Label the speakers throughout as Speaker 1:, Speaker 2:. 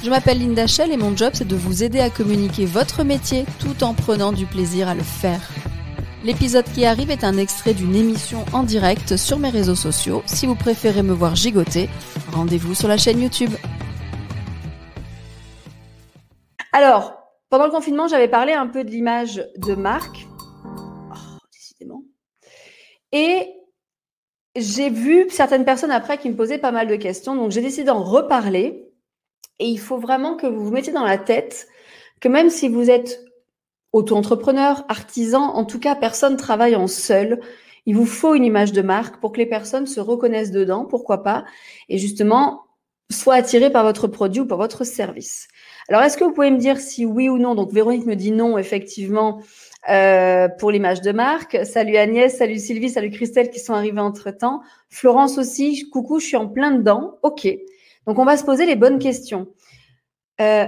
Speaker 1: Je m'appelle Linda Shell et mon job c'est de vous aider à communiquer votre métier tout en prenant du plaisir à le faire. L'épisode qui arrive est un extrait d'une émission en direct sur mes réseaux sociaux. Si vous préférez me voir gigoter, rendez-vous sur la chaîne YouTube. Alors, pendant le confinement, j'avais parlé un peu de l'image de marque. Oh, décidément. Et j'ai vu certaines personnes après qui me posaient pas mal de questions, donc j'ai décidé d'en reparler et il faut vraiment que vous vous mettiez dans la tête que même si vous êtes auto-entrepreneur, artisan, en tout cas, personne travaille en seul. Il vous faut une image de marque pour que les personnes se reconnaissent dedans, pourquoi pas, et justement, soient attirées par votre produit ou par votre service. Alors, est-ce que vous pouvez me dire si oui ou non Donc, Véronique me dit non, effectivement, euh, pour l'image de marque. Salut Agnès, salut Sylvie, salut Christelle qui sont arrivées entre-temps. Florence aussi, coucou, je suis en plein dedans. OK. Donc, on va se poser les bonnes questions. Euh,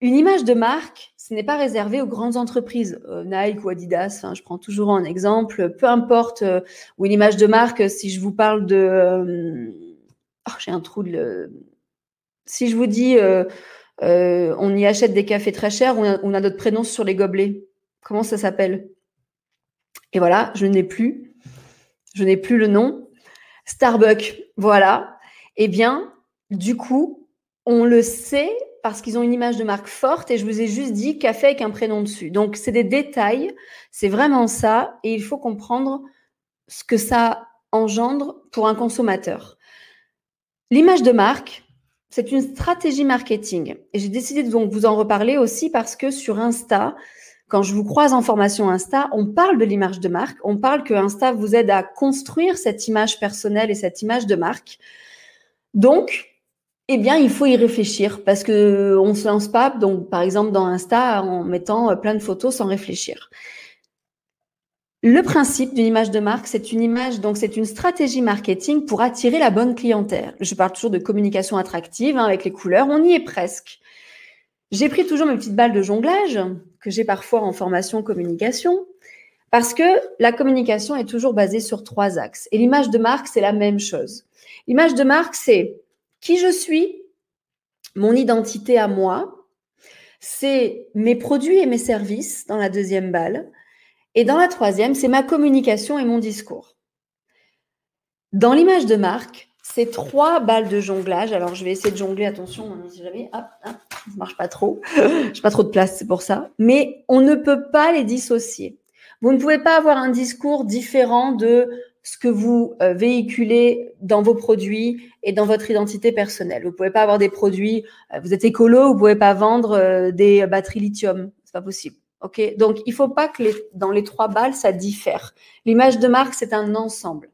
Speaker 1: une image de marque, ce n'est pas réservé aux grandes entreprises, euh, Nike ou Adidas, je prends toujours un exemple, peu importe, euh, ou une image de marque, si je vous parle de... Oh, j'ai un trou de... Si je vous dis, on y achète des cafés très chers, on a, on a notre prénom sur les gobelets, comment ça s'appelle? Et voilà, je n'ai plus, je n'ai plus le nom. Starbucks, voilà. Eh bien, du coup, on le sait parce qu'ils ont une image de marque forte et je vous ai juste dit café avec un prénom dessus. Donc, c'est des détails, c'est vraiment ça et il faut comprendre ce que ça engendre pour un consommateur. L'image de marque, c'est une stratégie marketing et j'ai décidé de vous en reparler aussi parce que sur Insta, quand je vous croise en formation Insta, on parle de l'image de marque, on parle que Insta vous aide à construire cette image personnelle et cette image de marque. Donc, eh bien, il faut y réfléchir parce que on se lance pas, donc par exemple dans Insta, en mettant euh, plein de photos sans réfléchir. Le principe d'une image de marque, c'est une image, donc c'est une stratégie marketing pour attirer la bonne clientèle. Je parle toujours de communication attractive hein, avec les couleurs, on y est presque. J'ai pris toujours mes petites balles de jonglage que j'ai parfois en formation communication parce que la communication est toujours basée sur trois axes et l'image de marque, c'est la même chose. L'image de marque, c'est qui je suis, mon identité à moi, c'est mes produits et mes services dans la deuxième balle. Et dans la troisième, c'est ma communication et mon discours. Dans l'image de marque, c'est trois balles de jonglage. Alors, je vais essayer de jongler, attention, hein, si jamais, hop, ça marche pas trop. J'ai pas trop de place, c'est pour ça. Mais on ne peut pas les dissocier. Vous ne pouvez pas avoir un discours différent de ce que vous euh, véhiculez dans vos produits et dans votre identité personnelle. Vous pouvez pas avoir des produits, euh, vous êtes écolo, vous pouvez pas vendre euh, des batteries lithium, c'est pas possible. Ok, donc il faut pas que dans les trois balles ça diffère. L'image de marque c'est un ensemble.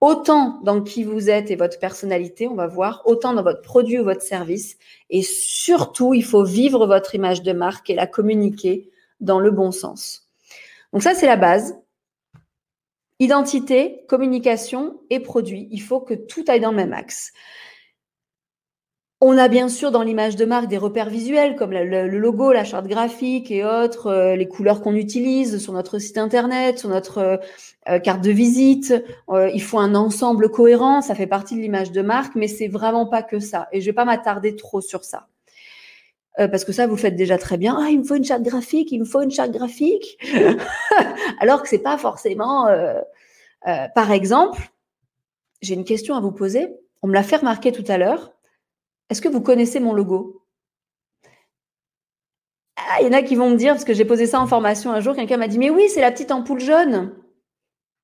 Speaker 1: Autant dans qui vous êtes et votre personnalité, on va voir, autant dans votre produit ou votre service, et surtout il faut vivre votre image de marque et la communiquer dans le bon sens. Donc ça c'est la base. Identité, communication et produit. Il faut que tout aille dans le même axe. On a bien sûr dans l'image de marque des repères visuels comme le, logo, la charte graphique et autres, euh, les couleurs qu'on utilise sur notre site internet, sur notre euh, carte de visite. Euh, il faut un ensemble cohérent, ça fait partie de l'image de marque, mais c'est vraiment pas que ça. Et je vais pas m'attarder trop sur ça. Parce que ça, vous faites déjà très bien. Ah, il me faut une charte graphique, il me faut une charte graphique. Alors que c'est pas forcément euh, par exemple, j'ai une question à vous poser. On me l'a fait remarquer tout à l'heure. Est-ce que vous connaissez mon logo? Ah, Il y en a qui vont me dire, parce que j'ai posé ça en formation un jour, quelqu'un m'a dit, mais oui, c'est la petite ampoule jaune.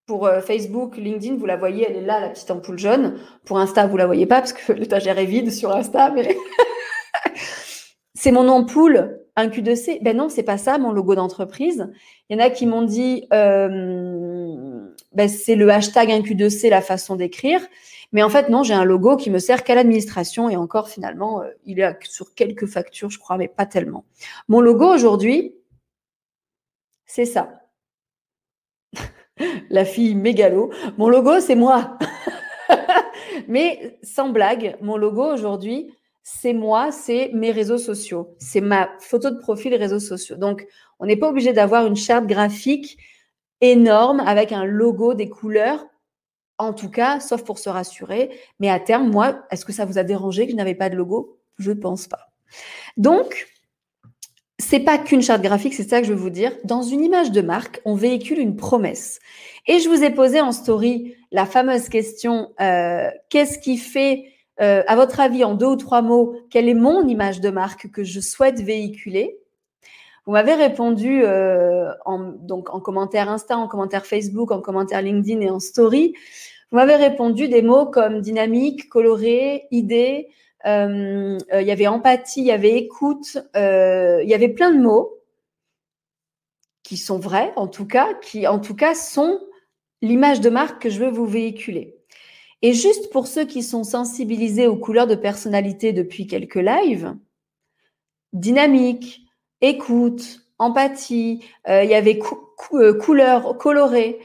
Speaker 1: Pour euh, Facebook, LinkedIn, vous la voyez, elle est là, la petite ampoule jaune. Pour Insta, vous la voyez pas parce que l'étagère est vide sur Insta, mais c'est mon ampoule, un Q2C. Ben non, c'est pas ça, mon logo d'entreprise. Il y en a qui m'ont dit, euh, ben c'est le hashtag un Q2C, la façon d'écrire. Mais en fait, non, j'ai un logo qui me sert qu'à l'administration et encore finalement, euh, il est sur quelques factures, je crois, mais pas tellement. Mon logo aujourd'hui, c'est ça. la fille mégalo. Mon logo, c'est moi. Mais sans blague, mon logo aujourd'hui, c'est moi, c'est mes réseaux sociaux. C'est ma photo de profil réseaux sociaux. Donc, on n'est pas obligé d'avoir une charte graphique énorme avec un logo, des couleurs. En tout cas, sauf pour se rassurer. Mais à terme, moi, est-ce que ça vous a dérangé que je n'avais pas de logo? Je ne pense pas. Donc, c'est pas qu'une charte graphique, c'est ça que je veux vous dire. Dans une image de marque, on véhicule une promesse. Et je vous ai posé en story la fameuse question euh, qu'est-ce qui fait, euh, à votre avis, en deux ou trois mots, quelle est mon image de marque que je souhaite véhiculer? Vous m'avez répondu euh, en, donc en commentaire Insta, en commentaire Facebook, en commentaire LinkedIn et en story. Vous m'avez répondu des mots comme dynamique, coloré, idée, euh, euh, il y avait empathie, il y avait écoute, il y avait plein de mots qui sont vrais, en tout cas, qui en tout cas sont l'image de marque que je veux vous véhiculer. Et juste pour ceux qui sont sensibilisés aux couleurs de personnalité depuis quelques lives, dynamique, écoute, empathie, il y avait couleurs colorées.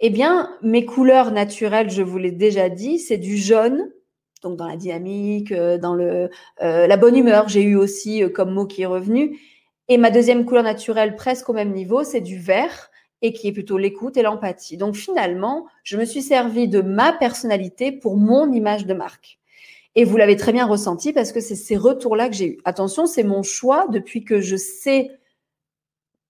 Speaker 1: Eh bien, mes couleurs naturelles, je vous l'ai déjà dit, c'est du jaune, donc dans la dynamique, euh, dans le, euh, la bonne humeur, j'ai eu aussi euh, comme mot qui est revenu. Et ma deuxième couleur naturelle, presque au même niveau, c'est du vert et qui est plutôt l'écoute et l'empathie. Donc finalement, je me suis servi de ma personnalité pour mon image de marque. Et vous l'avez très bien ressenti parce que c'est ces retours-là que j'ai eu. Attention, c'est mon choix depuis que je sais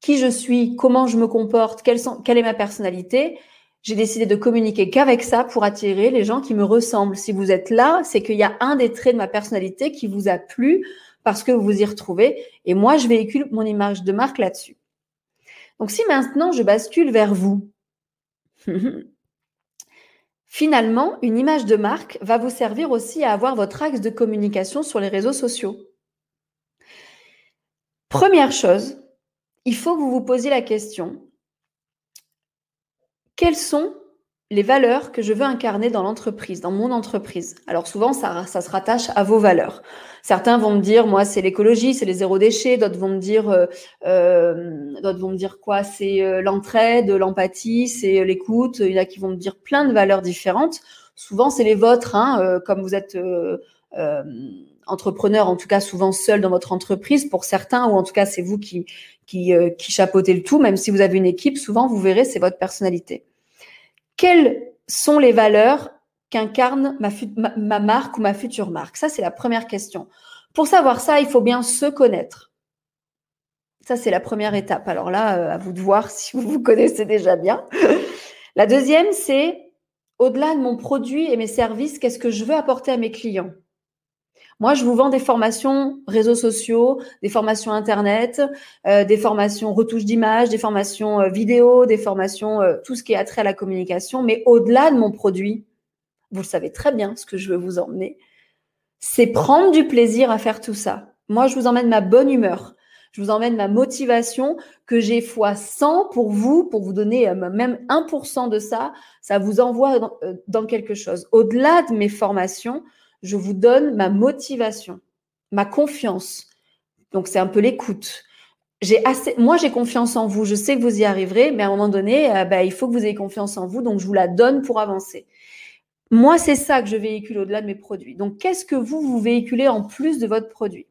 Speaker 1: qui je suis, comment je me comporte, quelle, quelle est ma personnalité j'ai décidé de communiquer qu'avec ça pour attirer les gens qui me ressemblent. Si vous êtes là, c'est qu'il y a un des traits de ma personnalité qui vous a plu parce que vous vous y retrouvez. Et moi, je véhicule mon image de marque là-dessus. Donc, si maintenant je bascule vers vous, finalement, une image de marque va vous servir aussi à avoir votre axe de communication sur les réseaux sociaux. Première chose, il faut que vous vous posiez la question, quelles sont les valeurs que je veux incarner dans l'entreprise, dans mon entreprise. Alors souvent, ça, ça, se rattache à vos valeurs. Certains vont me dire, moi, c'est l'écologie, c'est les zéro déchets. D'autres vont me dire, euh, euh d'autres vont me dire quoi? C'est euh, l'entraide, l'empathie, c'est l'écoute. Il y en a qui vont me dire plein de valeurs différentes. Souvent, c'est les vôtres, hein, euh, comme vous êtes entrepreneur, en tout cas souvent seul dans votre entreprise. Pour certains, ou en tout cas, c'est vous qui qui, qui chapeautez le tout. Même si vous avez une équipe, souvent, vous verrez, c'est votre personnalité quelles sont les valeurs qu'incarne ma, marque ou ma future marque? Ça, c'est la première question. Pour savoir ça, il faut bien se connaître. Ça, c'est la première étape. Alors là, euh, à vous de voir si vous vous connaissez déjà bien. la deuxième, c'est au-delà de mon produit et mes services, qu'est-ce que je veux apporter à mes clients? Moi, je vous vends des formations réseaux sociaux, des formations Internet, euh, des formations retouche d'image, des formations euh, vidéo, des formations, euh, tout ce qui est attrait à la communication. Mais au-delà de mon produit, vous le savez très bien, ce que je veux vous emmener, c'est prendre du plaisir à faire tout ça. Moi, je vous emmène ma bonne humeur. Je vous emmène ma motivation que j'ai fois 100 pour vous, pour vous donner même 1% de ça. Ça vous envoie dans quelque chose. Au-delà de mes formations, je vous donne ma motivation, ma confiance. Donc c'est un peu l'écoute. Moi j'ai confiance en vous. Je sais que vous y arriverez, mais à un moment donné, euh, bah, il faut que vous ayez confiance en vous. Donc je vous la donne pour avancer. Moi, c'est ça que je véhicule au-delà de mes produits. Donc, qu'est-ce que vous, vous véhiculez en plus de votre produit?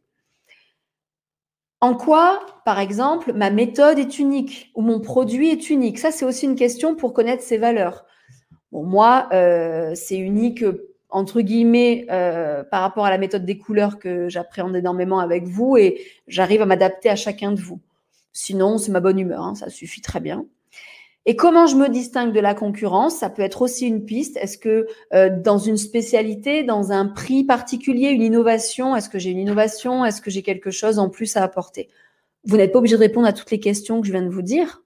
Speaker 1: En quoi, par exemple, ma méthode est unique ou mon produit est unique? Ça, c'est aussi une question pour connaître ses valeurs. Moi, euh, c'est unique entre guillemets, euh, par rapport à la méthode des couleurs que j'appréhende énormément avec vous et j'arrive à m'adapter à chacun de vous. Sinon, c'est ma bonne humeur, hein, ça suffit très bien. Et comment je me distingue de la concurrence? Ça peut être aussi une piste. Est-ce que euh, dans une spécialité, dans un prix particulier, une innovation, est-ce que j'ai une innovation? Est-ce que j'ai quelque chose en plus à apporter? Vous n'êtes pas obligé de répondre à toutes les questions que je viens de vous dire,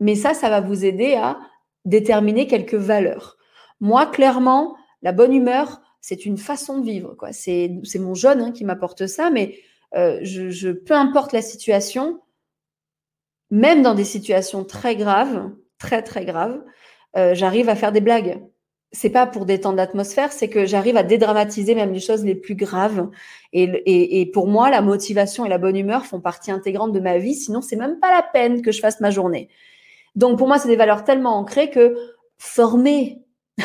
Speaker 1: mais ça, ça va vous aider à déterminer quelques valeurs. Moi, clairement, la bonne humeur, c'est une façon de vivre. Quoi. C'est, mon jeune hein, qui m'apporte ça, mais euh, je, peu importe la situation, même dans des situations très graves, très très graves, euh, j'arrive à faire des blagues. C'est pas pour détendre l'atmosphère, c'est que j'arrive à dédramatiser même les choses les plus graves. Et, et, pour moi, la motivation et la bonne humeur font partie intégrante de ma vie. Sinon, c'est même pas la peine que je fasse ma journée. Donc, pour moi, c'est des valeurs tellement ancrées que former,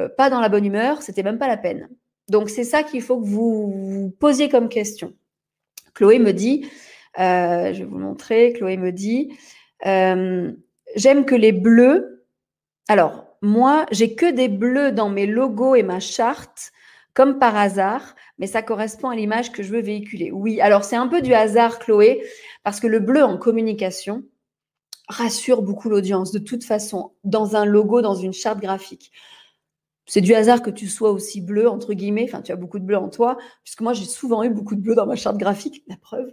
Speaker 1: euh, pas dans la bonne humeur, c'était même pas la peine. Donc, c'est ça qu'il faut que vous, vous posiez comme question. Chloé me dit, euh, je vais vous montrer, Chloé me dit, euh, j'aime que les bleus, alors, moi, j'ai que des bleus dans mes logos et ma charte, comme par hasard, mais ça correspond à l'image que je veux véhiculer. Oui, alors c'est un peu du hasard, Chloé, parce que le bleu en communication rassure beaucoup l'audience, de toute façon, dans un logo, dans une charte graphique. C'est du hasard que tu sois aussi bleu, entre guillemets, enfin, tu as beaucoup de bleu en toi, puisque moi, j'ai souvent eu beaucoup de bleu dans ma charte graphique, la preuve.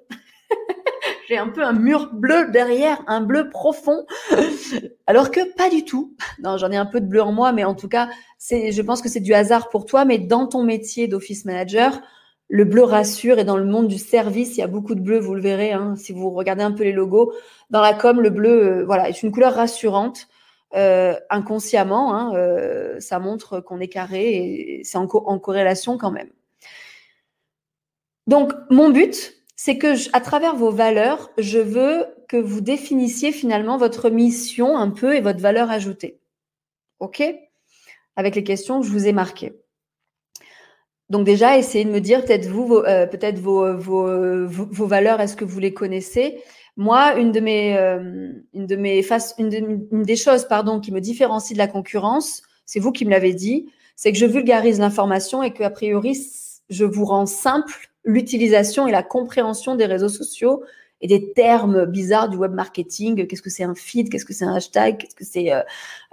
Speaker 1: j'ai un peu un mur bleu derrière, un bleu profond, alors que pas du tout. Non, j'en ai un peu de bleu en moi, mais en tout cas, c'est, je pense que c'est du hasard pour toi, mais dans ton métier d'office manager, le bleu rassure et dans le monde du service, il y a beaucoup de bleu, vous le verrez, hein, si vous regardez un peu les logos. Dans la com, le bleu, euh, voilà, est une couleur rassurante. Euh, inconsciemment, hein, euh, ça montre qu'on est carré et c'est en, corrélation quand même. Donc, mon but, c'est que à travers vos valeurs, je veux que vous définissiez finalement votre mission un peu et votre valeur ajoutée. OK? Avec les questions que je vous ai marquées. Donc déjà, essayez de me dire peut-être vous, euh, peut-être vos, valeurs, est-ce que vous les connaissez? Moi, une de mes, euh, une de mes faces, une, des choses, pardon, qui me différencie de la concurrence, c'est vous qui me l'avez dit, c'est que je vulgarise l'information et que a priori, je vous rends simple l'utilisation et la compréhension des réseaux sociaux et des termes bizarres du web marketing. Qu'est-ce que c'est un feed? Qu'est-ce que c'est un hashtag? Qu'est-ce que c'est euh,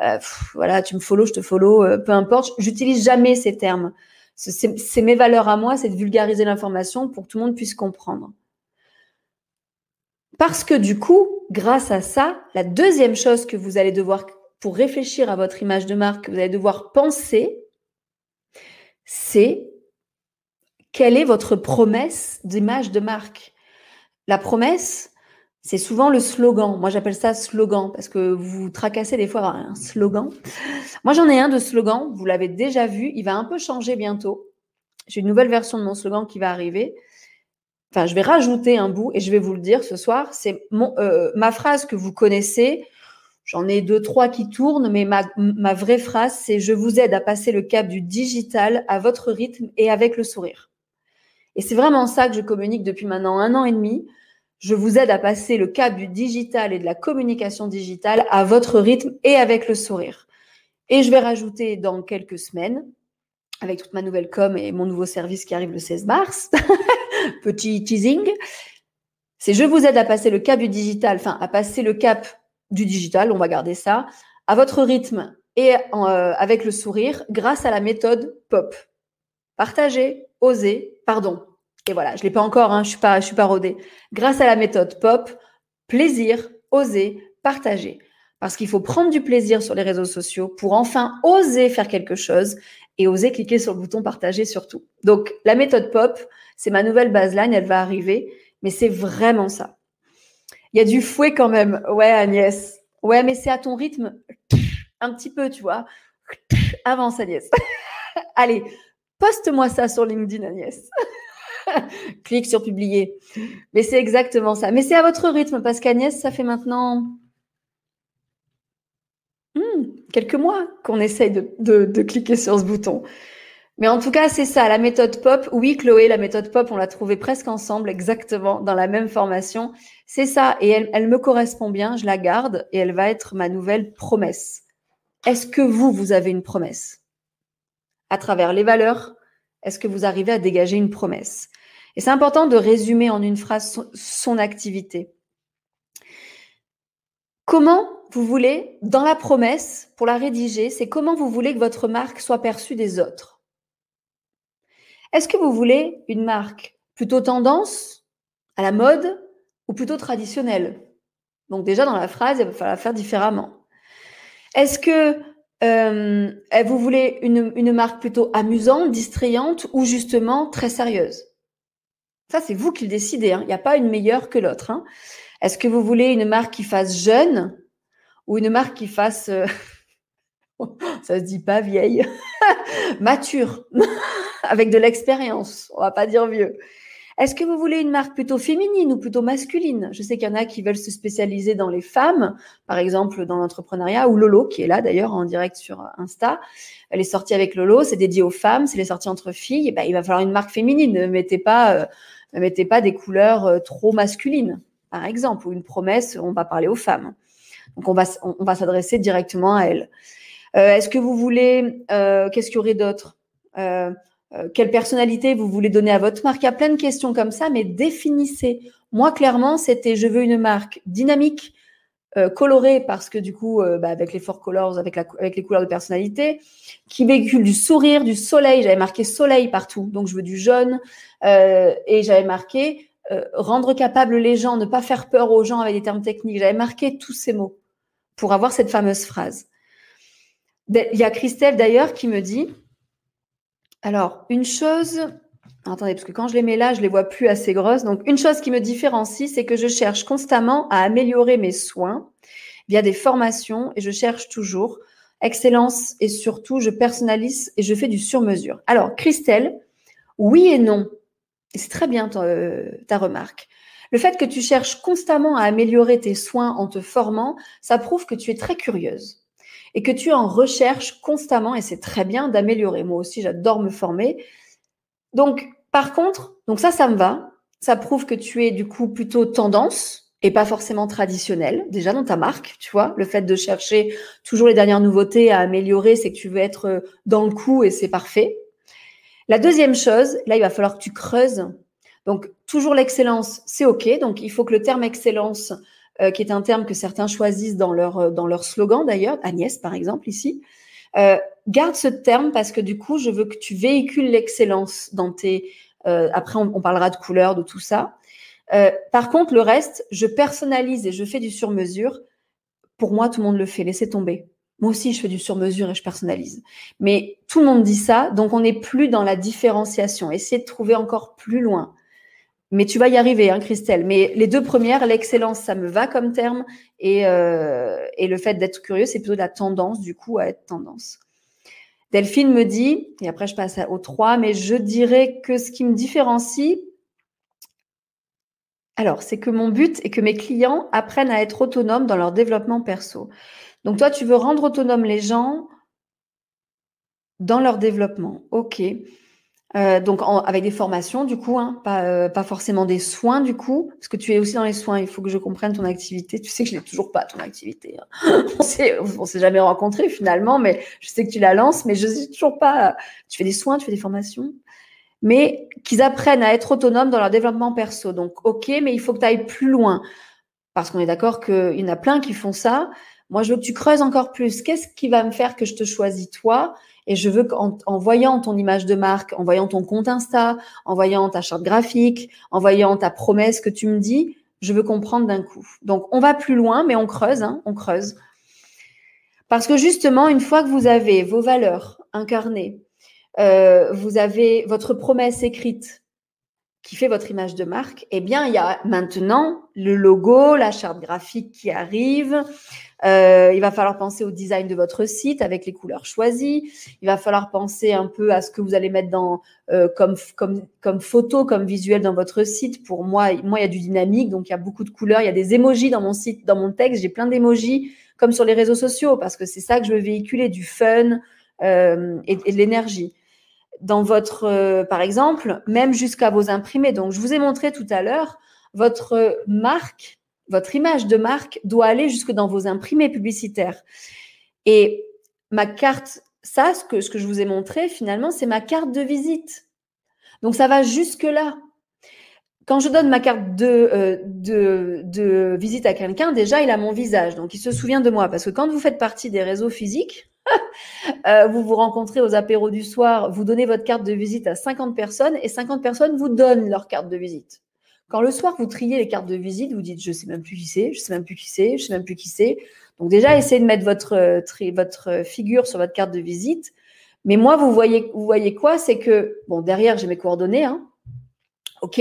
Speaker 1: euh, Voilà, tu me follow, je te follow, euh, peu importe. J'utilise jamais ces termes. C'est mes valeurs à moi, c'est de vulgariser l'information pour que tout le monde puisse comprendre. Parce que du coup, grâce à ça, la deuxième chose que vous allez devoir, pour réfléchir à votre image de marque, que vous allez devoir penser, c'est quelle est votre promesse d'image de marque La promesse, c'est souvent le slogan. Moi, j'appelle ça slogan parce que vous tracassez des fois un slogan. Moi, j'en ai un de slogan. Vous l'avez déjà vu. Il va un peu changer bientôt. J'ai une nouvelle version de mon slogan qui va arriver. Enfin, je vais rajouter un bout et je vais vous le dire ce soir. C'est euh, ma phrase que vous connaissez. J'en ai deux, trois qui tournent, mais ma, ma vraie phrase, c'est je vous aide à passer le cap du digital à votre rythme et avec le sourire. Et c'est vraiment ça que je communique depuis maintenant un an et demi. Je vous aide à passer le cap du digital et de la communication digitale à votre rythme et avec le sourire. Et je vais rajouter dans quelques semaines, avec toute ma nouvelle com et mon nouveau service qui arrive le 16 mars, petit teasing, c'est je vous aide à passer le cap du digital, enfin à passer le cap du digital, on va garder ça, à votre rythme et euh, avec le sourire grâce à la méthode POP. Partagez, osez, pardon. Et voilà, je ne l'ai pas encore, hein, je ne suis, suis pas rodée. Grâce à la méthode POP, plaisir, oser, partager. Parce qu'il faut prendre du plaisir sur les réseaux sociaux pour enfin oser faire quelque chose et oser cliquer sur le bouton partager surtout. Donc, la méthode POP, c'est ma nouvelle baseline, elle va arriver, mais c'est vraiment ça. Il y a du fouet quand même. Ouais, Agnès. Ouais, mais c'est à ton rythme. Un petit peu, tu vois. Avance, Agnès. Allez, Poste-moi ça sur LinkedIn, Agnès. Clique sur publier. Mais c'est exactement ça. Mais c'est à votre rythme parce qu'Agnès, ça fait maintenant hmm, quelques mois qu'on essaye de, cliquer sur ce bouton. Mais en tout cas, c'est ça, la méthode POP. Oui, Chloé, la méthode POP, on l'a trouvée presque ensemble, exactement, dans la même formation. C'est ça, et elle, me correspond bien, je la garde, et elle va être ma nouvelle promesse. Est-ce que vous, vous avez une promesse? À travers les valeurs, est-ce que vous arrivez à dégager une promesse? Et c'est important de résumer en une phrase son, activité. Comment vous voulez, dans la promesse, pour la rédiger, c'est comment vous voulez que votre marque soit perçue des autres. Est-ce que vous voulez une marque plutôt tendance, à la mode, ou plutôt traditionnelle? Donc déjà, dans la phrase, il va falloir faire différemment. Est-ce que euh, vous voulez une, marque plutôt amusante, distrayante ou justement très sérieuse? Ça, c'est vous qui le décidez. Hein. Il n'y a pas une meilleure que l'autre. Hein. Est-ce que vous voulez une marque qui fasse jeune ou une marque qui fasse, euh, ça se dit pas vieille, mature, avec de l'expérience On va pas dire vieux. Est-ce que vous voulez une marque plutôt féminine ou plutôt masculine? Je sais qu'il y en a qui veulent se spécialiser dans les femmes, par exemple dans l'entrepreneuriat, ou Lolo, qui est là d'ailleurs en direct sur Insta. Elle est sortie avec Lolo, c'est dédié aux femmes, c'est les sorties entre filles. Et ben, il va falloir une marque féminine. Ne mettez pas, euh, ne mettez pas des couleurs euh, trop masculines, par exemple, ou une promesse, on va parler aux femmes. Donc on va, s'adresser directement à elles. Euh, est-ce que vous voulez, qu'est-ce qu'il y aurait d'autre? Euh, quelle personnalité vous voulez donner à votre marque? Il y a plein de questions comme ça, mais définissez. Moi, clairement, c'était je veux une marque dynamique, euh, colorée, parce que du coup, euh, bah, avec les four colors, avec, avec les couleurs de personnalité, qui véhicule du sourire, du soleil. J'avais marqué soleil partout, donc je veux du jaune. et j'avais marqué rendre capable les gens, ne pas faire peur aux gens avec des termes techniques. J'avais marqué tous ces mots pour avoir cette fameuse phrase. Il y a Christelle d'ailleurs qui me dit, alors, une chose, attendez, parce que quand je les mets là, je les vois plus assez grosses. Donc, une chose qui me différencie, c'est que je cherche constamment à améliorer mes soins via des formations et je cherche toujours excellence et surtout, je personnalise et je fais du sur-mesure. Alors, Christelle, oui et non. C'est très bien ta, euh, ta remarque. Le fait que tu cherches constamment à améliorer tes soins en te formant, ça prouve que tu es très curieuse et que tu en recherches constamment, et c'est très bien d'améliorer. Moi aussi, j'adore me former. Donc, par contre, donc ça, ça me va. Ça prouve que tu es du coup plutôt tendance et pas forcément traditionnel, déjà dans ta marque, tu vois. Le fait de chercher toujours les dernières nouveautés à améliorer, c'est que tu veux être euh, dans le coup et c'est parfait. La deuxième chose, là, il va falloir que tu creuses. Donc, toujours l'excellence, c'est OK. Donc, il faut que le terme excellence euh, qui est un terme que certains choisissent dans leur, euh, dans leur slogan d'ailleurs, Agnès par exemple ici. Euh, garde ce terme parce que du coup, je veux que tu véhicules l'excellence dans tes... après, on, parlera de couleurs, de tout ça. par contre, le reste, je personnalise et je fais du sur-mesure. Pour moi, tout le monde le fait. Laissez tomber. Moi aussi, je fais du sur-mesure et je personnalise. Mais tout le monde dit ça, donc on n'est plus dans la différenciation. Essayez de trouver encore plus loin. Mais tu vas y arriver, hein, Christelle. Mais les deux premières, l'excellence, ça me va comme terme. Et, euh, et le fait d'être curieux, c'est plutôt la tendance, du coup, à être tendance. Delphine me dit, et après je passe au 3, mais je dirais que ce qui me différencie, alors, c'est que mon but est que mes clients apprennent à être autonomes dans leur développement perso. Donc, toi, tu veux rendre autonomes les gens dans leur développement. OK. Euh, donc avec des formations du coup, hein, pas, euh, pas forcément des soins du coup, parce que tu es aussi dans les soins, il faut que je comprenne ton activité. Tu sais que je n'ai toujours pas ton activité. Hein. on on s'est jamais rencontrés finalement, mais je sais que tu la lances, mais je sais toujours pas. Tu fais des soins, tu fais des formations, mais qu'ils apprennent à être autonomes dans leur développement perso. Donc ok, mais il faut que tu ailles plus loin, parce qu'on est d'accord qu'il y en a plein qui font ça. Moi, je veux que tu creuses encore plus. Qu'est-ce qui va me faire que je te choisis toi? Et je veux qu'en en voyant ton image de marque, en voyant ton compte Insta, en voyant ta charte graphique, en voyant ta promesse que tu me dis, je veux comprendre d'un coup. Donc, on va plus loin, mais on creuse, hein, on creuse. Parce que justement, une fois que vous avez vos valeurs incarnées, euh, vous avez votre promesse écrite qui fait votre image de marque, eh bien, il y a maintenant le logo, la charte graphique qui arrive, euh, il va falloir penser au design de votre site avec les couleurs choisies. Il va falloir penser un peu à ce que vous allez mettre dans euh, comme, comme, comme photo, comme visuel dans votre site. Pour moi, moi, il y a du dynamique, donc il y a beaucoup de couleurs. Il y a des emojis dans mon site, dans mon texte. J'ai plein d'émojis comme sur les réseaux sociaux parce que c'est ça que je veux véhiculer, du fun euh, et, de l'énergie. Dans votre, euh, par exemple, même jusqu'à vos imprimés. Donc, je vous ai montré tout à l'heure votre marque votre image de marque doit aller jusque dans vos imprimés publicitaires. Et ma carte, ça, ce que, ce que je vous ai montré, finalement, c'est ma carte de visite. Donc, ça va jusque-là. Quand je donne ma carte de, euh, de, de visite à quelqu'un, déjà, il a mon visage. Donc, il se souvient de moi. Parce que quand vous faites partie des réseaux physiques, euh, vous vous rencontrez aux apéros du soir, vous donnez votre carte de visite à 50 personnes et 50 personnes vous donnent leur carte de visite. Quand le soir, vous triez les cartes de visite, vous dites, je sais même plus qui c'est, je sais même plus qui c'est, je sais même plus qui c'est. Donc déjà, essayez de mettre votre, euh, votre figure sur votre carte de visite. Mais moi, vous voyez, vous voyez quoi? C'est que, bon, derrière, j'ai mes coordonnées. Hein. OK.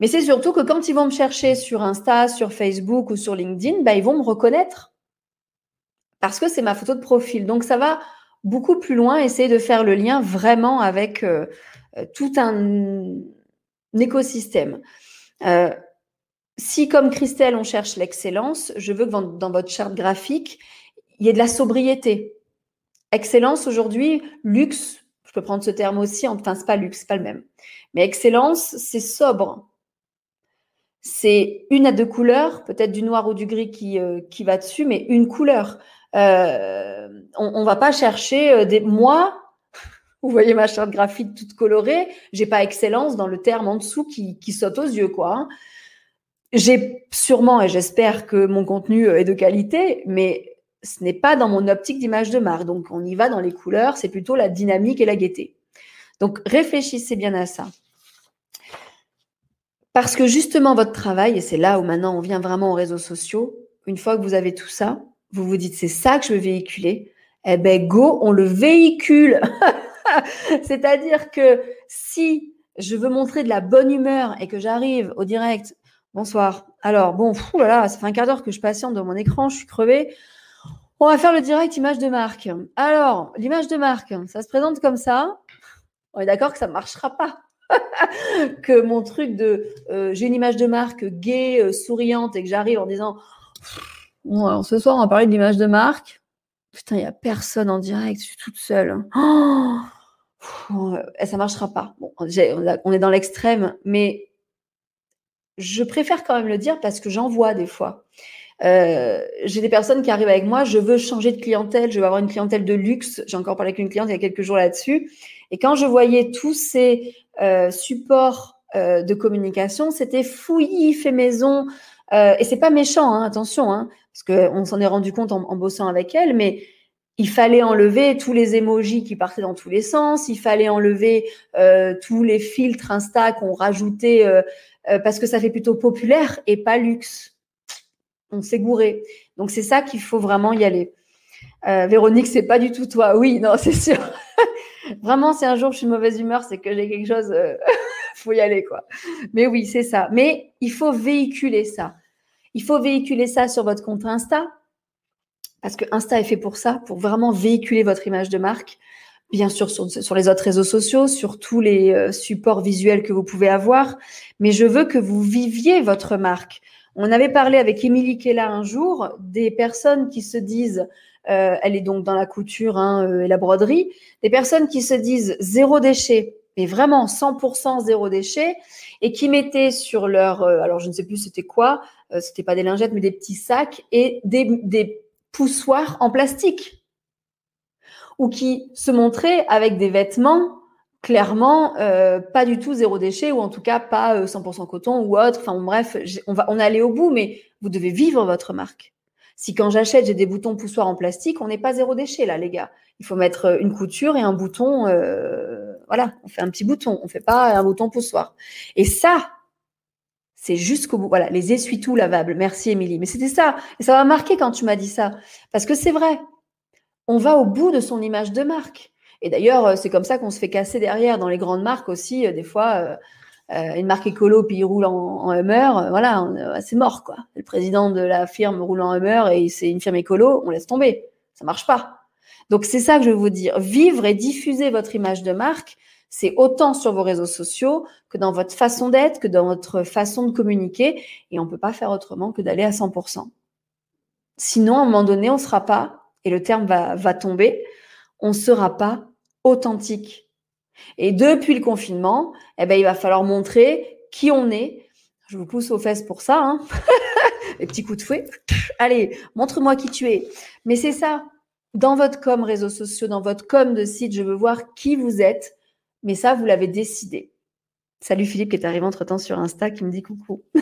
Speaker 1: Mais c'est surtout que quand ils vont me chercher sur Insta, sur Facebook ou sur LinkedIn, bah, ils vont me reconnaître. Parce que c'est ma photo de profil. Donc, ça va beaucoup plus loin, essayer de faire le lien vraiment avec euh, euh, tout un, écosystème. Euh, si, comme Christelle, on cherche l'excellence, je veux que dans votre charte graphique, il y ait de la sobriété. Excellence aujourd'hui, luxe, je peux prendre ce terme aussi, enfin, c'est pas luxe, pas le même. Mais excellence, c'est sobre. C'est une à deux couleurs, peut-être du noir ou du gris qui, euh, va dessus, mais une couleur. Euh, on ne va pas chercher euh, des. Moi, vous voyez ma charte graphique toute colorée, j'ai pas excellence dans le terme en dessous qui, qui saute aux yeux, quoi. Hein. J'ai sûrement, et j'espère que mon contenu est de qualité, mais ce n'est pas dans mon optique d'image de marque. Donc, on y va dans les couleurs, c'est plutôt la dynamique et la gaieté. Donc, réfléchissez bien à ça. Parce que justement, votre travail, et c'est là où maintenant on vient vraiment aux réseaux sociaux, une fois que vous avez tout ça, vous vous dites, c'est ça que je veux véhiculer. Eh ben, go, on le véhicule. C'est-à-dire que si je veux montrer de la bonne humeur et que j'arrive au direct, bonsoir. Alors, bon, fou là, ça fait un quart d'heure que je patiente dans mon écran, je suis crevée. On va faire le direct image de marque. Alors, l'image de marque, ça se présente comme ça. On est d'accord que ça ne marchera pas. que mon truc de euh, j'ai une image de marque gay, euh, souriante et que j'arrive en disant ce soir on va parler de l'image de marque. Putain, il n'y a personne en direct, je suis toute seule. Oh, ça marchera pas. Bon, on est dans l'extrême, mais je préfère quand même le dire parce que j'en vois des fois. Euh, j'ai des personnes qui arrivent avec moi, je veux changer de clientèle, je veux avoir une clientèle de luxe. J'ai encore parlé avec une cliente il y a quelques jours là-dessus. Et quand je voyais tous ces euh, supports euh, de communication, c'était fouillis, fait maison. Euh, et c'est pas méchant, hein, attention, hein, parce qu'on s'en est rendu compte en, bossant avec elle, mais il fallait enlever tous les emojis qui partaient dans tous les sens, il fallait enlever euh, tous les filtres Insta qu'on rajoutait euh, parce que ça fait plutôt populaire et pas luxe on s'est gouré. Donc c'est ça qu'il faut vraiment y aller. Véronique, c'est pas du tout toi. Oui, non, c'est sûr. vraiment, si un jour je suis de mauvaise humeur, c'est que j'ai quelque chose. Euh, faut y aller, quoi. Mais oui, c'est ça. Mais il faut véhiculer ça. Il faut véhiculer ça sur votre compte Insta. Parce que Insta est fait pour ça, pour vraiment véhiculer votre image de marque. Bien sûr, sur, sur les autres réseaux sociaux, sur tous les euh, supports visuels que vous pouvez avoir. Mais je veux que vous viviez votre marque. On avait parlé avec Émilie Kella un jour des personnes qui se disent, euh, elle est donc dans la couture hein, euh, et la broderie, des personnes qui se disent zéro déchet, mais vraiment 100% zéro déchet, et qui mettaient sur leur, euh, alors je ne sais plus c'était quoi, c'était pas des lingettes, mais des petits sacs et des, des poussoirs en plastique, ou qui se montraient avec des vêtements clairement euh, pas du tout zéro déchet ou en tout cas pas 100% euh, coton ou autre. Enfin bref, on va on est allé au bout, mais vous devez vivre votre marque. Si quand j'achète j'ai des boutons poussoirs en plastique, on n'est pas zéro déchet là, les gars. Il faut mettre euh, une couture et un bouton. Euh, voilà, on fait un petit bouton, on fait pas un bouton poussoir. Et ça, c'est jusqu'au bout. Voilà, les essuie-tout lavables. Merci Émilie. Mais c'était ça. Et ça m'a marqué quand tu m'as dit ça, parce que c'est vrai. On va au bout de son image de marque. Et d'ailleurs, euh, c'est comme ça qu'on se fait casser derrière dans les grandes marques aussi. Des fois, euh, une marque écolo, puis il roule en, en Hummer, voilà, c'est mort, quoi. Le président de la firme roule en Hummer et c'est une firme écolo, on laisse tomber. Ça marche pas. Donc, c'est ça que je veux vous dire. Vivre et diffuser votre image de marque, c'est autant sur vos réseaux sociaux que dans votre façon d'être, que dans votre façon de communiquer. Et on ne peut pas faire autrement que d'aller à 100%. Sinon, à un moment donné, on ne sera pas, et le terme va tomber, on ne sera pas authentique. Et depuis le confinement, eh ben, il va falloir montrer qui on est. Je vous pousse aux fesses pour ça. Hein Les petits coups de fouet. Allez, montre-moi qui tu es. Mais c'est ça. Dans votre com réseaux sociaux, dans votre com de site, je veux voir qui vous êtes. Mais ça, vous l'avez décidé. Salut Philippe qui est arrivé entre-temps sur Insta qui me dit coucou.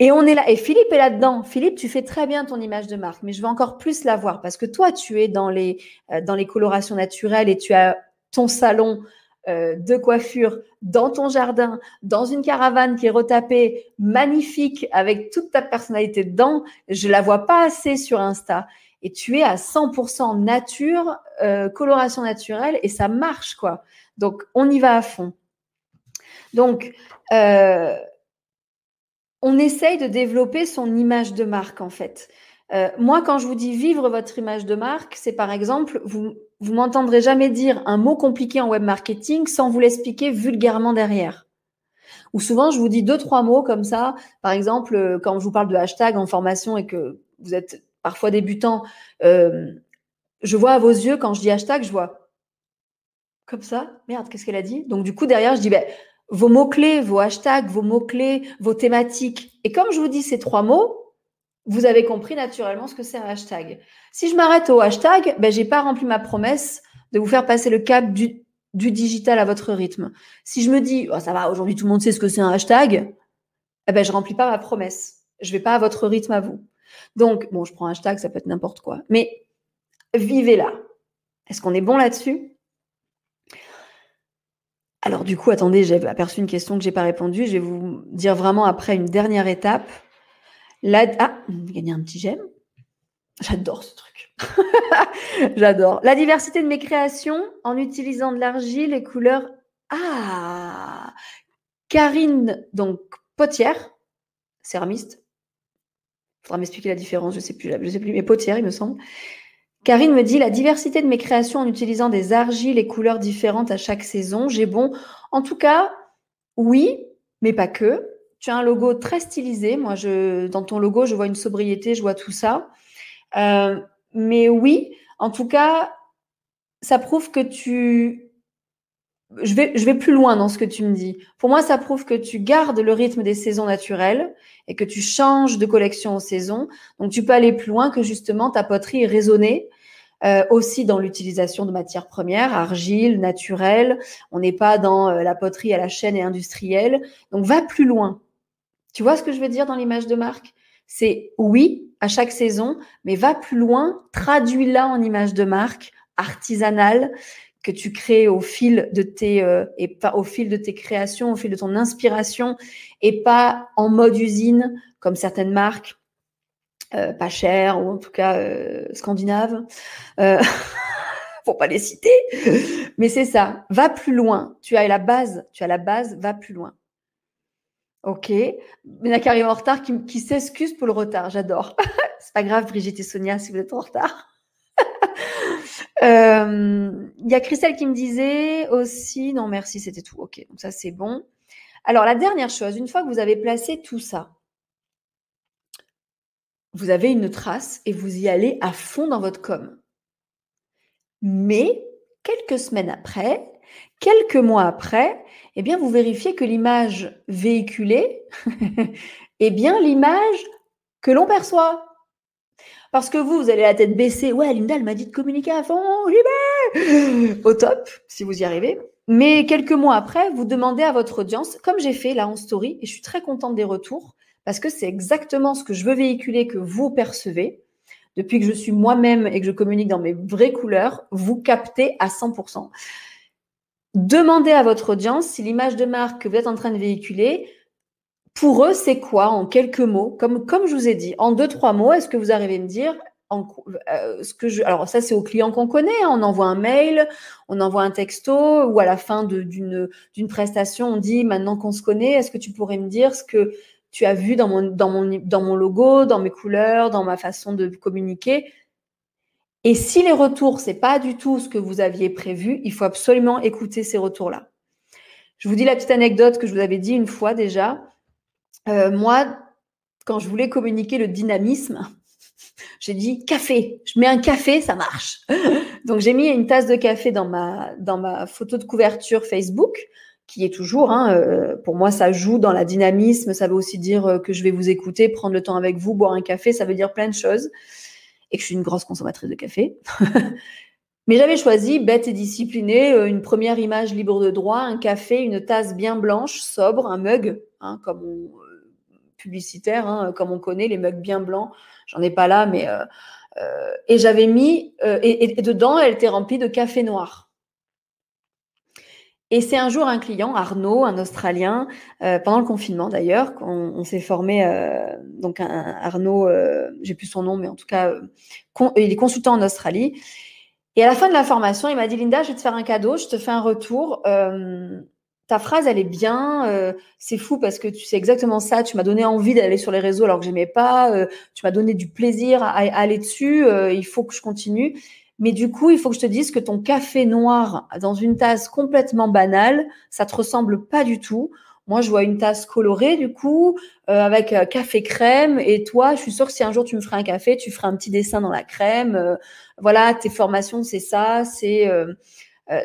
Speaker 1: Et on est là. Et Philippe est là-dedans. Philippe, tu fais très bien ton image de marque, mais je veux encore plus la voir parce que toi, tu es dans les, euh, dans les colorations naturelles et tu as ton salon euh, de coiffure dans ton jardin, dans une caravane qui est retapée, magnifique, avec toute ta personnalité dedans. Je la vois pas assez sur Insta. Et tu es à 100% nature, euh, coloration naturelle, et ça marche, quoi. Donc, on y va à fond. Donc, euh, on essaye de développer son image de marque en fait. Euh, moi, quand je vous dis vivre votre image de marque, c'est par exemple, vous vous m'entendrez jamais dire un mot compliqué en web marketing sans vous l'expliquer vulgairement derrière. Ou souvent, je vous dis deux, trois mots comme ça. Par exemple, euh, quand je vous parle de hashtag en formation et que vous êtes parfois débutant, euh, je vois à vos yeux, quand je dis hashtag, je vois comme ça. Merde, qu'est-ce qu'elle a dit? Donc, du coup, derrière, je dis, ben, vos mots-clés, vos hashtags, vos mots-clés, vos thématiques. Et comme je vous dis ces trois mots, vous avez compris naturellement ce que c'est un hashtag. Si je m'arrête au hashtag, ben, j'ai pas rempli ma promesse de vous faire passer le cap du, du digital à votre rythme. Si je me dis, oh, ça va, aujourd'hui tout le monde sait ce que c'est un hashtag, eh ben, je remplis pas ma promesse. Je vais pas à votre rythme à vous. Donc, bon, je prends un hashtag, ça peut être n'importe quoi. Mais vivez là. Est-ce qu'on est bon là-dessus? Alors du coup, attendez, j'ai aperçu une question que j'ai pas répondu. Je vais vous dire vraiment après une dernière étape. La... Ah, gagné un petit j'aime. J'adore ce truc. J'adore. La diversité de mes créations en utilisant de l'argile et couleurs. Ah Karine, donc potière, céramiste. Il faudra m'expliquer la différence, je ne sais plus, je sais plus, mais potière, il me semble. Karine me dit la diversité de mes créations en utilisant des argiles et couleurs différentes à chaque saison. J'ai bon. En tout cas, oui, mais pas que. Tu as un logo très stylisé. Moi, je, dans ton logo, je vois une sobriété, je vois tout ça. Euh, mais oui, en tout cas, ça prouve que tu. Je vais, je vais plus loin dans ce que tu me dis. Pour moi, ça prouve que tu gardes le rythme des saisons naturelles et que tu changes de collection aux saisons. Donc, tu peux aller plus loin que justement ta poterie est raisonnée euh, aussi dans l'utilisation de matières premières, argile, naturelle. On n'est pas dans euh, la poterie à la chaîne et industrielle. Donc, va plus loin. Tu vois ce que je veux dire dans l'image de marque C'est oui à chaque saison, mais va plus loin, traduis-la en image de marque artisanale que tu crées au fil de tes euh, et pas au fil de tes créations, au fil de ton inspiration et pas en mode usine comme certaines marques euh, pas cher ou en tout cas euh, scandinave. Euh, pour pas les citer. Mais c'est ça. Va plus loin. Tu as la base. Tu as la base. Va plus loin. Ok. Il y a qui arrive en retard, qui, qui s'excuse pour le retard. J'adore. c'est pas grave, Brigitte et Sonia, si vous êtes en retard. Il y a Christelle qui me disait aussi, non merci, c'était tout. Ok, donc ça c'est bon. Alors la dernière chose, une fois que vous avez placé tout ça, vous avez une trace et vous y allez à fond dans votre com. Mais quelques semaines après, quelques mois après, eh bien, vous vérifiez que l'image véhiculée est bien l'image que l'on perçoit. Parce que vous, vous allez la tête baissée. Ouais, Linda, elle m'a dit de communiquer à fond, vais Au top, si vous y arrivez. Mais quelques mois après, vous demandez à votre audience, comme j'ai fait là en story, et je suis très contente des retours, parce que c'est exactement ce que je veux véhiculer que vous percevez. Depuis que je suis moi-même et que je communique dans mes vraies couleurs, vous captez à 100%. Demandez à votre audience si l'image de marque que vous êtes en train de véhiculer, pour eux, c'est quoi en quelques mots? Comme, comme je vous ai dit, en deux, trois mots, est-ce que vous arrivez à me dire euh, ce que je, alors ça c'est aux clients qu'on connaît, hein. on envoie un mail, on envoie un texto ou à la fin d'une prestation on dit maintenant qu'on se connaît, est-ce que tu pourrais me dire ce que tu as vu dans mon, dans mon, dans mon logo, dans mes couleurs, dans ma façon de communiquer? Et si les retours, c'est pas du tout ce que vous aviez prévu, il faut absolument écouter ces retours-là. Je vous dis la petite anecdote que je vous avais dit une fois déjà. Euh, moi, quand je voulais communiquer le dynamisme, j'ai dit café. Je mets un café, ça marche. Donc j'ai mis une tasse de café dans ma, photo de couverture Facebook qui est toujours, hein, euh, pour moi, ça joue dans la dynamisme. Ça veut aussi dire euh, que je vais vous écouter, prendre le temps avec vous, boire un café. Ça veut dire plein de choses. Et que je suis une grosse consommatrice de café. Mais j'avais choisi, bête et disciplinée, euh, une première image libre de droit, un café, une tasse bien blanche, sobre, un mug, hein, comme on, publicitaire, hein, comme on connaît, les mugs bien blancs. J'en ai pas là, mais. et j'avais mis. et dedans, elle était remplie de café noir. Et c'est un jour un client, Arnaud, un Australien, euh, pendant le confinement d'ailleurs, on, s'est formé, euh, donc un, Arnaud, euh, j'ai plus son nom, mais en tout cas, il est consultant en Australie. Et à la fin de la formation, il m'a dit, Linda, je vais te faire un cadeau, je te fais un retour. ta phrase, elle est bien. C'est fou parce que tu sais exactement ça. Tu m'as donné envie d'aller sur les réseaux alors que j'aimais pas. Tu m'as donné du plaisir à, aller dessus. Il faut que je continue. Mais du coup, il faut que je te dise que ton café noir dans une tasse complètement banale, ça te ressemble pas du tout. Moi, je vois une tasse colorée, du coup, avec café crème. Et toi, je suis sûre que si un jour tu me ferais un café, tu ferais un petit dessin dans la crème. voilà, tes formations, c'est ça. C'est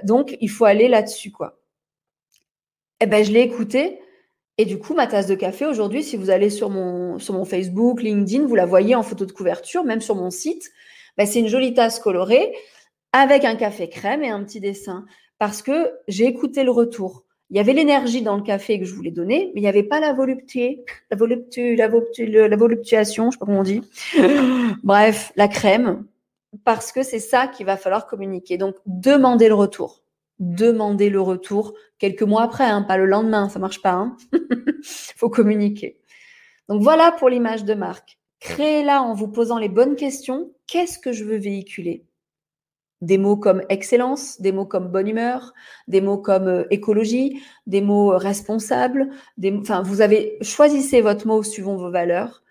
Speaker 1: donc, il faut aller là-dessus, quoi eh ben, je l'ai écouté. Et du coup, ma tasse de café aujourd'hui, si vous allez sur mon, sur mon Facebook, LinkedIn, vous la voyez en photo de couverture, même sur mon site, ben, c'est une jolie tasse colorée avec un café crème et un petit dessin. Parce que j'ai écouté le retour. Il y avait l'énergie dans le café que je voulais donner, mais il n'y avait pas la volupté, la, la, la voluptuation, je sais pas comment on dit. Bref, la crème, parce que c'est ça qu'il va falloir communiquer. Donc, demandez le retour demander le retour quelques mois après, hein, pas le lendemain, ça marche pas. Hein faut communiquer. Donc voilà pour l'image de marque. Créez-la en vous posant les bonnes questions. Qu'est-ce que je veux véhiculer? Des mots comme excellence, des mots comme bonne humeur, des mots comme euh, écologie, des mots euh, responsable. Des, enfin, vous avez choisissez votre mot suivant vos valeurs.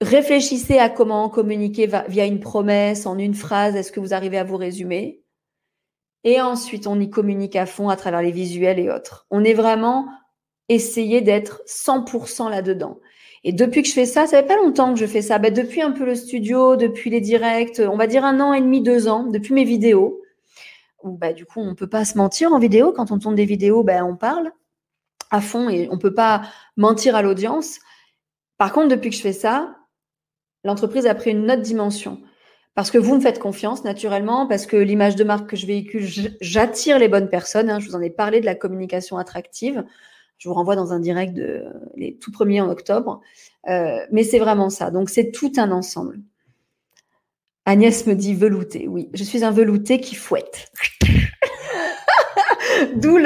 Speaker 1: Réfléchissez à comment communiquer via une promesse, en une phrase. Est-ce que vous arrivez à vous résumer? Et ensuite, on y communique à fond à travers les visuels et autres. On est vraiment essayé d'être 100% là-dedans. Et depuis que je fais ça, ça fait pas longtemps que je fais ça. Ben, depuis un peu le studio, depuis les directs, on va dire un an et demi, deux ans, depuis mes vidéos. Où, bah, du coup, on peut pas se mentir en vidéo. Quand on tourne des vidéos, ben, on parle à fond et on peut pas mentir à l'audience. Par contre, depuis que je fais ça, l'entreprise a pris une autre dimension parce que vous me faites confiance naturellement, parce que l'image de marque que je véhicule, j'attire les bonnes personnes. Hein. je vous en ai parlé de la communication attractive. Je vous renvoie dans un direct de les tout premiers en octobre. Euh, mais c'est vraiment ça. Donc c'est tout un ensemble. Agnès me dit velouté. Oui, je suis un velouté qui fouette. D'où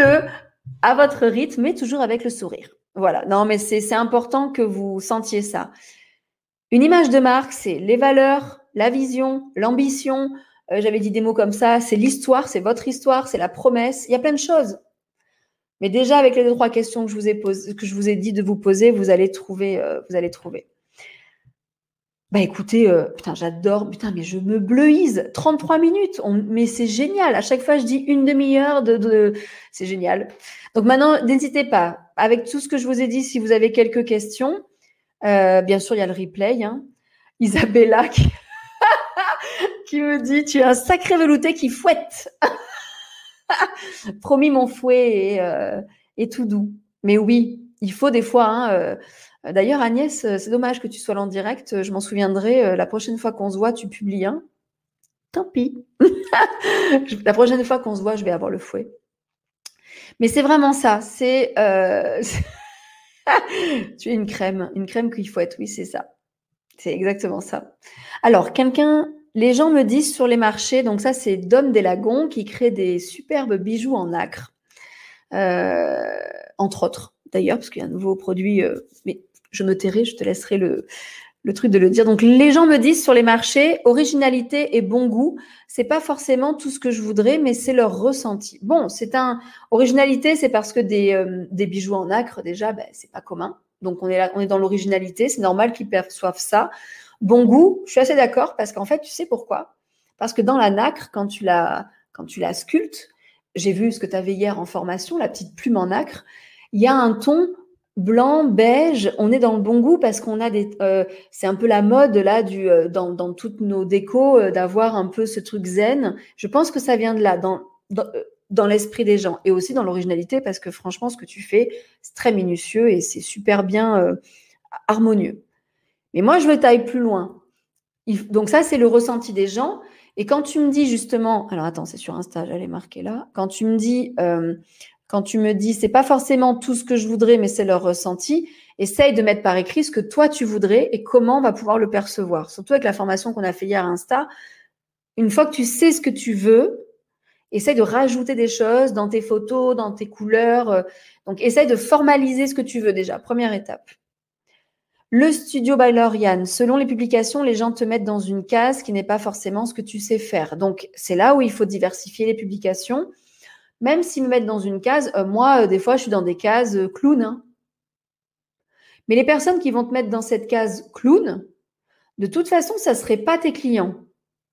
Speaker 1: à votre rythme, mais toujours avec le sourire. Voilà. Non, mais c'est important que vous sentiez ça. Une image de marque, c'est les valeurs, la vision, l'ambition. Euh, j'avais dit des mots comme ça. C'est l'histoire, c'est votre histoire, c'est la promesse. Il y a plein de choses. Mais déjà, avec les deux, trois questions que je vous ai, que je vous ai dit de vous poser, vous allez trouver. Euh, vous allez trouver. Bah écoutez, euh, putain, j'adore, putain, mais je me bleuise. 33 minutes, mais c'est génial. À chaque fois, je dis une demi-heure de, C'est génial. Donc maintenant, n'hésitez pas. Avec tout ce que je vous ai dit, si vous avez quelques questions, bien sûr, il y a le replay. Hein. Isabella qui qui me dit Tu es un sacré velouté qui fouette. Promis, mon fouet euh, est, tout doux. Mais oui, il faut des fois. Hein, euh, d'ailleurs, Agnès, euh, c'est dommage que tu sois là en direct. Je m'en souviendrai. la prochaine fois qu'on se voit, tu publies un. Tant pis. la prochaine fois qu'on se voit, je vais avoir le fouet. Mais c'est vraiment ça. C'est. tu es une crème. Une crème qu'il fouette. Oui, c'est ça. C'est exactement ça. Alors, quelqu'un les gens me disent sur les marchés, donc ça c'est Dom Delagon qui crée des superbes bijoux en nacre, euh, entre autres d'ailleurs, parce qu'il y a un nouveau produit, euh, mais je me tairai, je te laisserai le, le truc de le dire. Donc les gens me disent sur les marchés, originalité et bon goût, c'est pas forcément tout ce que je voudrais, mais c'est leur ressenti. Bon, c'est un originalité, c'est parce que des, euh, des bijoux en nacre déjà, ben, c'est pas commun. Donc on est là, on est dans l'originalité, c'est normal qu'ils perçoivent ça. Bon goût, je suis assez d'accord parce qu'en fait, tu sais pourquoi? Parce que dans la nacre, quand tu la, sculptes, j'ai vu ce que tu avais hier en formation, la petite plume en nacre, il y a un ton blanc, beige, on est dans le bon goût parce qu'on a des. Euh, c'est un peu la mode là euh, dans, toutes nos décos euh, d'avoir un peu ce truc zen. Je pense que ça vient de là, dans, dans, dans l'esprit des gens et aussi dans l'originalité parce que franchement, ce que tu fais, c'est très minutieux et c'est super bien harmonieux. Mais moi, je veux taille plus loin. Donc ça, c'est le ressenti des gens. Et quand tu me dis justement, alors attends, c'est sur Insta, j'allais marquer là. Quand tu me dis, euh, quand tu me dis, c'est pas forcément tout ce que je voudrais, mais c'est leur ressenti. Essaye de mettre par écrit ce que toi tu voudrais et comment on va pouvoir le percevoir. Surtout avec la formation qu'on a fait hier à Insta. Une fois que tu sais ce que tu veux, essaye de rajouter des choses dans tes photos, dans tes couleurs. Euh, donc, essaye de formaliser ce que tu veux déjà. Première étape. Le studio by selon les publications, les gens te mettent dans une case qui n'est pas forcément ce que tu sais faire. Donc, c'est là où il faut diversifier les publications même s'ils me mettent dans une case, euh, moi, euh, des fois, je suis dans des cases euh, clown. Hein. Mais les personnes qui vont te mettre dans cette case clown, de toute façon, ça ne serait pas tes clients.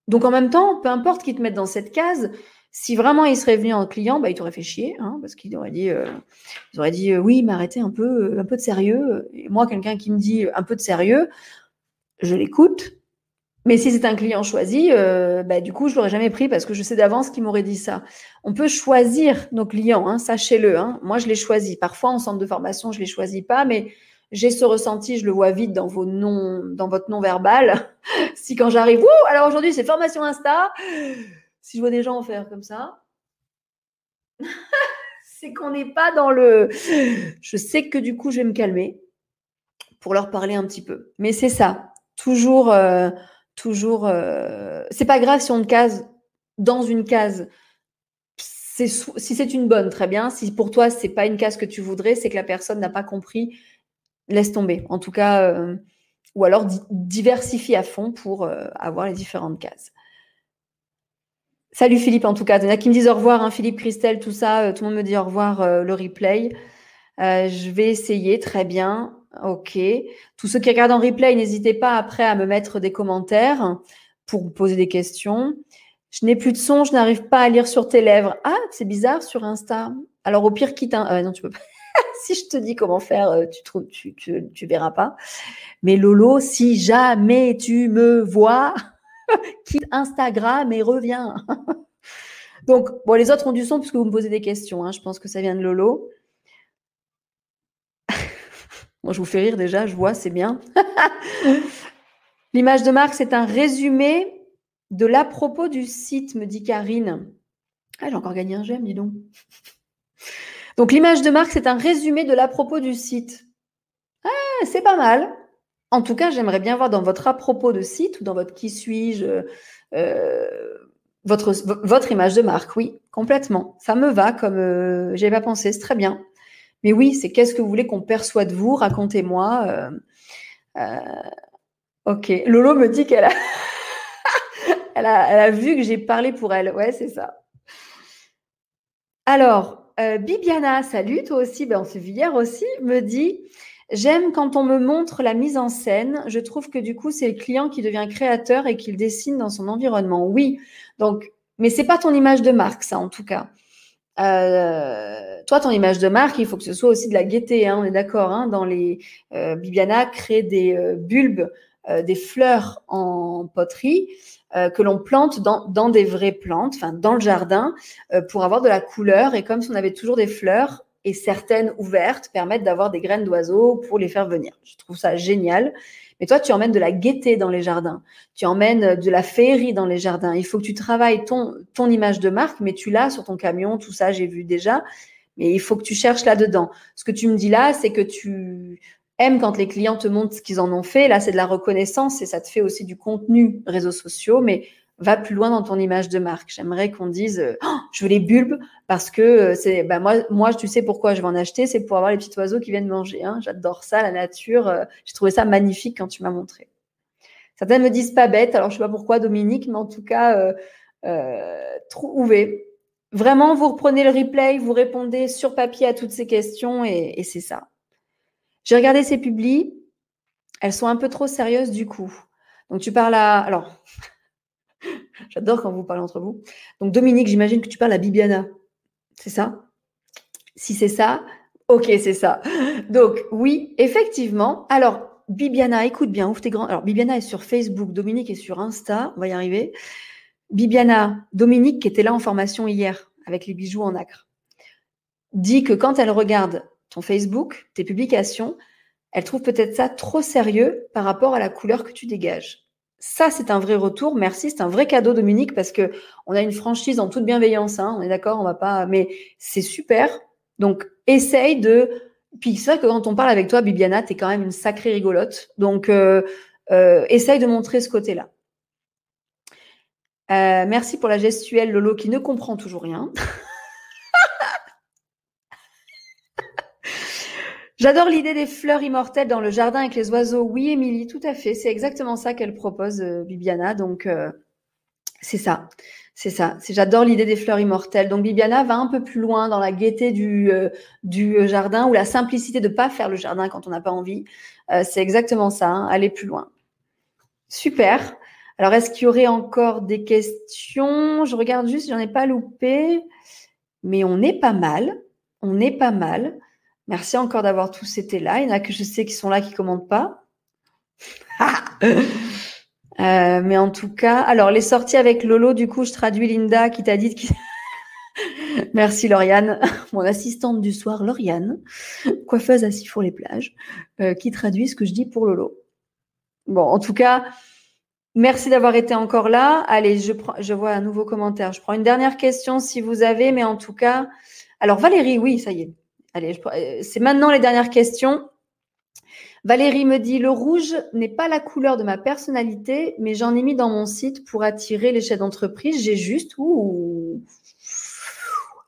Speaker 1: Donc en même temps, peu importe qu'ils te mettent dans cette case, si vraiment il serait venu en client, bah, il t'aurait fait chier, hein, parce qu'il aurait dit, ils auraient dit oui, mais arrêtez un peu, un peu de sérieux. Moi, quelqu'un qui me dit un peu de sérieux, je l'écoute, mais si c'est un client choisi, euh, bah, du coup, je l'aurais jamais pris parce que je sais d'avance qu'il m'aurait dit ça. On peut choisir nos clients, hein, sachez-le. Hein. Moi, je les choisis. Parfois, en centre de formation, je les choisis pas, mais j'ai ce ressenti, je le vois vite dans vos noms, dans votre nom verbal. si quand j'arrive, alors aujourd'hui, c'est formation Insta. Si je vois des gens en faire comme ça, c'est qu'on n'est pas dans le. Je sais que du coup, je vais me calmer pour leur parler un petit peu. Mais c'est ça. Toujours. Euh, toujours. Euh, c'est pas grave si on case dans une case. Si c'est une bonne, très bien. Si pour toi, c'est pas une case que tu voudrais, c'est que la personne n'a pas compris. Laisse tomber. En tout cas, euh, ou alors diversifie à fond pour avoir les différentes cases. Salut Philippe, en tout cas. Il y en a qui me disent au revoir, hein, Philippe, Christelle, tout ça. tout le monde me dit au revoir, le replay. je vais essayer, très bien. Ok. Tous ceux qui regardent en replay, n'hésitez pas après à me mettre des commentaires pour poser des questions. Je n'ai plus de son, je n'arrive pas à lire sur tes lèvres. Ah, c'est bizarre sur Insta. Alors au pire, quitte un. Ah non, tu peux pas. si je te dis comment faire, euh, tu, trouves, tu, tu, verras pas. Mais Lolo, si jamais tu me vois, quitte Instagram et reviens. Donc, bon, les autres ont du son puisque vous me posez des questions. Hein. Je pense que ça vient de Lolo. Moi, je vous fais rire déjà, je vois, c'est bien. L'image de marque, c'est un résumé de l'à propos du site, me dit Karine. Ah, j'ai encore gagné un j'aime, dis donc. Donc, l'image de marque, c'est un résumé de l'à propos du site. Ah, c'est pas mal. En tout cas, j'aimerais bien voir dans votre à propos de site ou dans votre qui suis-je, euh, votre, votre image de marque. Oui, complètement. Ça me va comme euh, j'ai pas pensé. C'est très bien. Mais oui, c'est qu'est-ce que vous voulez qu'on perçoit de vous Racontez-moi. Euh, euh, ok. Lolo me dit qu'elle a, elle a, vu que j'ai parlé pour elle. Ouais, c'est ça. Alors, euh, Bibiana, salut, toi aussi, ben, on s'est vu hier aussi, me dit J'aime quand on me montre la mise en scène. Je trouve que du coup, c'est le client qui devient créateur et qu'il dessine dans son environnement. Oui, donc, mais c'est pas ton image de marque, ça, en tout cas. Euh, toi, ton image de marque, il faut que ce soit aussi de la gaieté, hein, on est d'accord. Hein, dans les euh, Bibiana crée des euh, bulbes, euh, des fleurs en poterie que l'on plante dans, dans, des vraies plantes, enfin dans le jardin, pour avoir de la couleur. Et comme si on avait toujours des fleurs et certaines ouvertes permettent d'avoir des graines d'oiseaux pour les faire venir. Je trouve ça génial. Mais toi, tu emmènes de la gaieté dans les jardins. Tu emmènes de la féerie dans les jardins. Il faut que tu travailles ton, ton image de marque, mais tu l'as sur ton camion, tout ça, j'ai vu déjà. Mais il faut que tu cherches là-dedans. Ce que tu me dis là, c'est que tu aimes quand les clients te montrent ce qu'ils en ont fait. Là, c'est de la reconnaissance et ça te fait aussi du contenu réseaux sociaux. Mais va plus loin dans ton image de marque. J'aimerais qu'on dise, euh, oh, je veux les bulbes parce que euh, c'est, bah moi, moi, tu sais pourquoi je vais en acheter, c'est pour avoir les petits oiseaux qui viennent manger. Hein. J'adore ça, la nature. Euh, j'ai trouvé ça magnifique quand tu m'as montré. Certains me disent pas bête, alors je sais pas pourquoi Dominique, mais en tout cas, euh, trouvé. Vraiment, vous reprenez le replay, vous répondez sur papier à toutes ces questions et, et c'est ça. J'ai regardé ces publis, elles sont un peu trop sérieuses du coup. Donc tu parles à, alors J'adore quand vous parlez entre vous. Donc, Dominique, j'imagine que tu parles à Bibiana. C'est ça? Si c'est ça, ok, c'est ça. Donc, oui, effectivement. Alors, Bibiana, écoute bien, ouvre tes grands. Alors, Bibiana est sur Facebook, Dominique est sur Insta, on va y arriver. Bibiana, Dominique, qui était là en formation hier avec les bijoux en acre, dit que quand elle regarde ton Facebook, tes publications, elle trouve peut-être ça trop sérieux par rapport à la couleur que tu dégages. Ça, c'est un vrai retour. Merci, c'est un vrai cadeau, Dominique, parce que on a une franchise en toute bienveillance. Hein, on est d'accord, on va pas. Mais c'est super. Donc, essaye de. Puis c'est vrai que quand on parle avec toi, Bibiana, tu es quand même une sacrée rigolote. Donc, euh, euh, essaye de montrer ce côté-là. Euh, merci pour la gestuelle, Lolo, qui ne comprend toujours rien. J'adore l'idée des fleurs immortelles dans le jardin avec les oiseaux. Oui, Émilie, tout à fait. C'est exactement ça qu'elle propose, euh, Bibiana. Donc, euh, c'est ça. C'est ça. J'adore l'idée des fleurs immortelles. Donc Bibiana va un peu plus loin dans la gaieté du, euh, jardin ou la simplicité de ne pas faire le jardin quand on n'a pas envie. C'est exactement ça, hein, aller plus loin. Super. Alors, est-ce qu'il y aurait encore des questions? Je regarde juste, j'en ai pas loupé. Mais on est pas mal. On est pas mal. Merci encore d'avoir tous été là. Il y en a que je sais qui sont là qui ne commentent pas. Euh, mais en tout cas, alors les sorties avec Lolo, du coup, je traduis Linda qui t'a dit. Merci Lauriane, mon assistante du soir, Lauriane, coiffeuse à Sifour les plages, euh, qui traduit ce que je dis pour Lolo. Bon, en tout cas, merci d'avoir été encore là. Allez, je, prends, je vois un nouveau commentaire. Je prends une dernière question si vous avez, mais en tout cas, alors Valérie, oui, ça y est. Euh, c'est maintenant les dernières questions. Valérie me dit le rouge n'est pas la couleur de ma personnalité, mais j'en ai mis dans mon site pour attirer les chefs d'entreprise. J'ai juste ouh,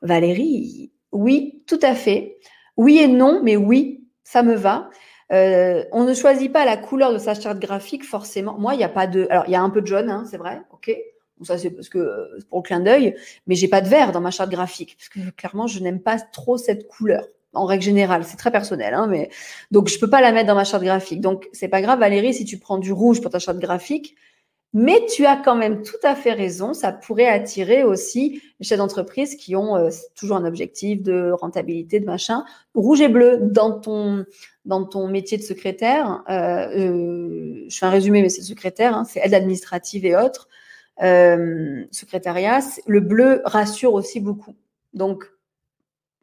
Speaker 1: Valérie, oui, tout à fait. Oui et non, mais oui, ça me va. Euh, on ne choisit pas la couleur de sa charte graphique forcément. Moi, il n'y a pas de. Alors, il y a un peu de jaune, hein, c'est vrai, ok. ça, c'est parce que pour le clin d'œil, mais j'ai pas de vert dans ma charte graphique parce que clairement, je n'aime pas trop cette couleur en règle générale, c'est très personnel, hein, mais donc je peux pas la mettre dans ma charte graphique. Donc c'est pas grave, Valérie, si tu prends du rouge pour ta charte graphique, mais tu as quand même tout à fait raison, ça pourrait attirer aussi les chefs d'entreprise qui ont euh, toujours un objectif de rentabilité, de machin. Rouge et bleu dans ton dans ton métier de secrétaire, euh, euh, je fais un résumé, mais c'est secrétaire, hein, c'est aide administrative et autres, secrétariat. Le bleu rassure aussi beaucoup. Donc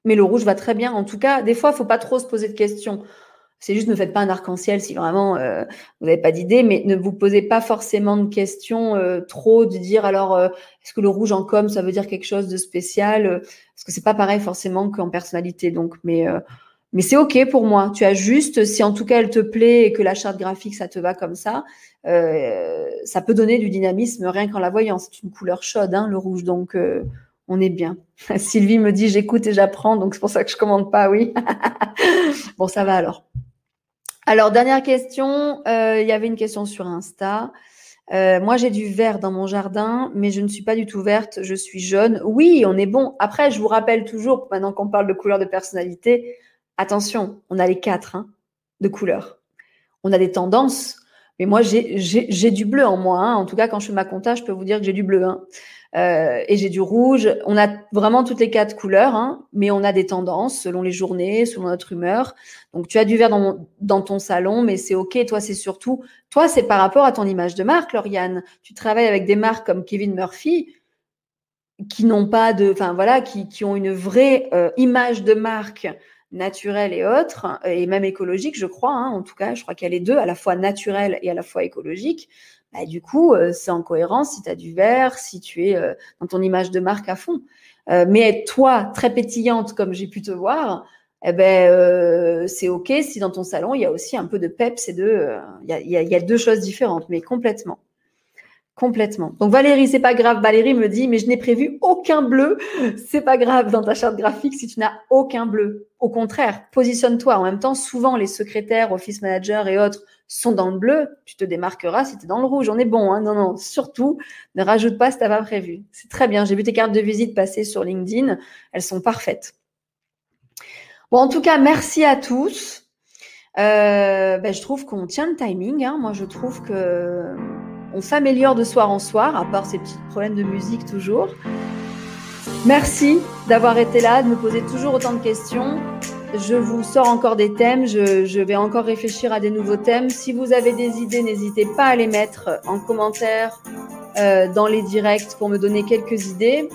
Speaker 1: mais le rouge va très bien. En tout cas, des fois, il ne faut pas trop se poser de questions. C'est juste ne faites pas un arc-en-ciel si vraiment euh, vous n'avez pas d'idée, mais ne vous posez pas forcément de questions euh, trop de dire alors euh, est-ce que le rouge en com ça veut dire quelque chose de spécial Parce que c'est pas pareil forcément qu'en personnalité. Donc, mais mais c'est ok pour moi. Tu as juste, si en tout cas elle te plaît et que la charte graphique ça te va comme ça, ça peut donner du dynamisme rien qu'en la voyant. C'est une couleur chaude, hein, le rouge. Donc on est bien. Sylvie me dit j'écoute et j'apprends, donc c'est pour ça que je commande pas, oui. bon, ça va alors. Alors, dernière question. Euh, il y avait une question sur Insta. Euh, moi, j'ai du vert dans mon jardin, mais je ne suis pas du tout verte. Je suis jaune. Oui, on est bon. Après, je vous rappelle toujours, maintenant qu'on parle de couleurs de personnalité, attention, on a les quatre hein, de couleurs. On a des tendances, mais moi, j'ai du bleu en moi. Hein. En tout cas, quand je fais ma compta, je peux vous dire que j'ai du bleu. Hein. Euh, et j'ai du rouge. On a vraiment toutes les quatre couleurs, hein, mais on a des tendances selon les journées, selon notre humeur. Donc tu as du vert dans, ton salon, mais c'est ok. Toi, c'est surtout, toi, c'est par rapport à ton image de marque, Lauriane. Tu travailles avec des marques comme Kevin Murphy qui n'ont pas de, enfin voilà, qui, ont une vraie euh, image de marque naturelle et autre, et même écologique, je crois. Hein, en tout cas, je crois qu'il y a les deux, à la fois naturelle et à la fois écologique. Bah, du coup, euh, c'est en cohérence si tu as du vert, si tu es euh, dans ton image de marque à fond. Euh, mais toi, très pétillante comme j'ai pu te voir, eh ben, c'est OK si dans ton salon, il y a aussi un peu de peps et de. Il y, y, a, deux choses différentes, mais complètement. Complètement. Donc Valérie, c'est pas grave. Valérie me dit, mais je n'ai prévu aucun bleu. C'est pas grave dans ta charte graphique si tu n'as aucun bleu. Au contraire, positionne-toi. En même temps, souvent les secrétaires, office managers et autres sont dans le bleu. Tu te démarqueras si tu es dans le rouge. On est bon. Hein non, non. Surtout, ne rajoute pas si t'as pas prévu. C'est très bien. J'ai vu tes cartes de visite passer sur LinkedIn. Elles sont parfaites. Bon, en tout cas, merci à tous. Euh, ben, je trouve qu'on tient le timing. Hein. Moi, je trouve que s'améliore de soir en soir, à part ces petits problèmes de musique toujours. Merci d'avoir été là, de me poser toujours autant de questions. Je vous sors encore des thèmes, je, vais encore réfléchir à des nouveaux thèmes. Si vous avez des idées, n'hésitez pas à les mettre en commentaire euh, dans les directs pour me donner quelques idées.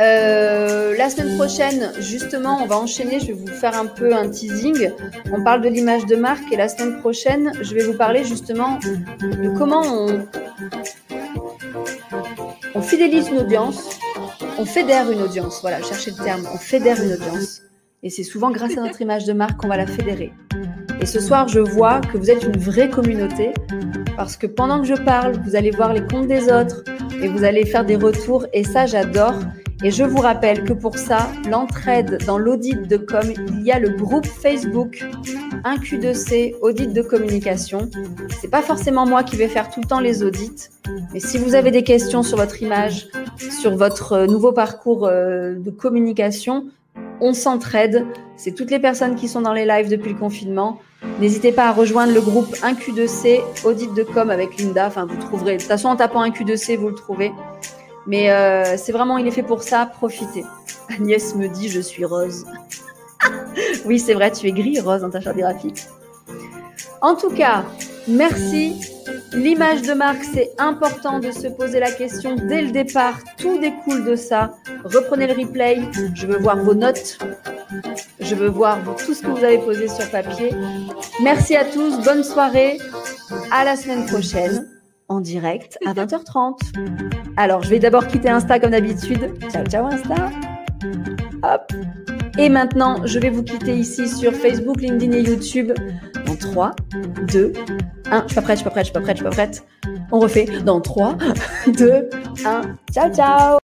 Speaker 1: Euh, la semaine prochaine, justement, on va enchaîner. Je vais vous faire un peu un teasing. On parle de l'image de marque et la semaine prochaine, je vais vous parler justement de comment on, on fidélise une audience, on fédère une audience. Voilà, cherchez le terme. On fédère une audience. Et c'est souvent grâce à notre image de marque qu'on va la fédérer. Et ce soir, je vois que vous êtes une vraie communauté parce que pendant que je parle, vous allez voir les comptes des autres et vous allez faire des retours. Et ça, j'adore. Et je vous rappelle que pour ça, l'entraide dans l'audit de com, il y a le groupe Facebook 1Q2C audit de communication. C'est pas forcément moi qui vais faire tout le temps les audits, mais si vous avez des questions sur votre image, sur votre euh, nouveau parcours euh, de communication, on s'entraide. C'est toutes les personnes qui sont dans les lives depuis le confinement. N'hésitez pas à rejoindre le groupe 1Q2C audit de com avec Linda. Enfin, vous trouverez. De toute façon, en tapant 1Q2C, vous le trouvez. Mais euh, c'est vraiment, il est fait pour ça, profitez. Agnès me dit, je suis rose. oui, c'est vrai, tu es gris rose dans ta charte graphique. En tout cas, merci. L'image de marque, c'est important de se poser la question dès le départ. Tout découle de ça. Reprenez le replay. Je veux voir vos notes. Je veux voir tout ce que vous avez posé sur papier. Merci à tous. Bonne soirée. À la semaine prochaine en direct à 20h30. Alors, je vais d'abord quitter Insta comme d'habitude. Ciao, ciao Insta. Hop. Et maintenant, je vais vous quitter ici sur Facebook, LinkedIn et YouTube dans 3, 2, 1. Je suis pas prête, je suis pas prête, je suis pas prête, je suis pas prête. On refait dans 3, 2, 1. Ciao, ciao